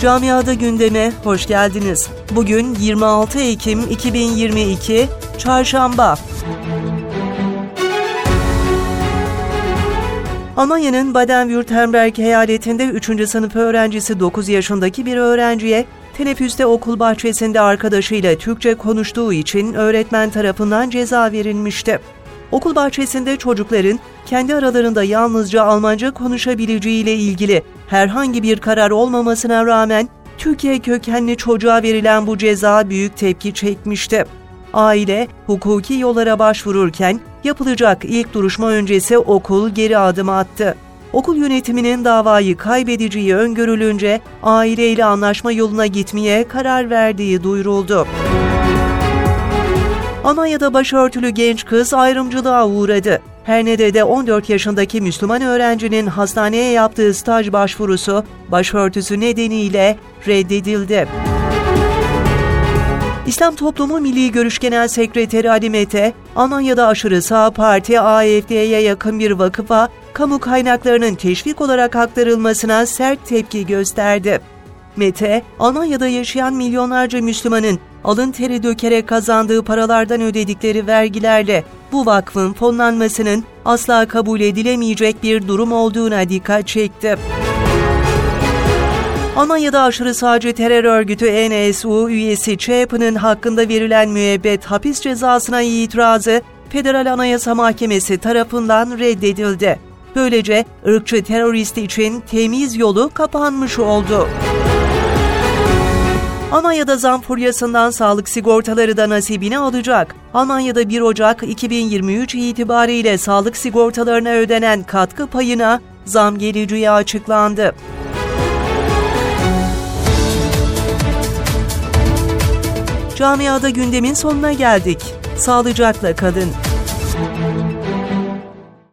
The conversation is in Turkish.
Camiada gündeme hoş geldiniz. Bugün 26 Ekim 2022 Çarşamba. Almanya'nın Baden-Württemberg eyaletinde 3. sınıf öğrencisi 9 yaşındaki bir öğrenciye teneffüste okul bahçesinde arkadaşıyla Türkçe konuştuğu için öğretmen tarafından ceza verilmişti. Okul bahçesinde çocukların kendi aralarında yalnızca Almanca konuşabileceğiyle ilgili herhangi bir karar olmamasına rağmen Türkiye kökenli çocuğa verilen bu ceza büyük tepki çekmişti. Aile hukuki yollara başvururken yapılacak ilk duruşma öncesi okul geri adım attı. Okul yönetiminin davayı kaybedeceği öngörülünce aileyle anlaşma yoluna gitmeye karar verdiği duyuruldu. Almanya'da başörtülü genç kız ayrımcılığa uğradı. Hernede'de 14 yaşındaki Müslüman öğrencinin hastaneye yaptığı staj başvurusu başörtüsü nedeniyle reddedildi. İslam Toplumu Milli Görüş Genel Sekreteri Ali Mete, Almanya'da aşırı sağ parti AFD'ye yakın bir vakıfa, kamu kaynaklarının teşvik olarak aktarılmasına sert tepki gösterdi. Mete, Almanya'da yaşayan milyonlarca Müslümanın alın teri dökerek kazandığı paralardan ödedikleri vergilerle bu vakfın fonlanmasının asla kabul edilemeyecek bir durum olduğuna dikkat çekti. Almanya'da aşırı sağcı terör örgütü NSU üyesi Chapin'in hakkında verilen müebbet hapis cezasına itirazı Federal Anayasa Mahkemesi tarafından reddedildi. Böylece ırkçı terörist için temiz yolu kapanmış oldu. Almanya'da zam furyasından sağlık sigortaları da nasibini alacak. Almanya'da 1 Ocak 2023 itibariyle sağlık sigortalarına ödenen katkı payına zam geleceği açıklandı. Camiada gündemin sonuna geldik. Sağlıcakla kalın.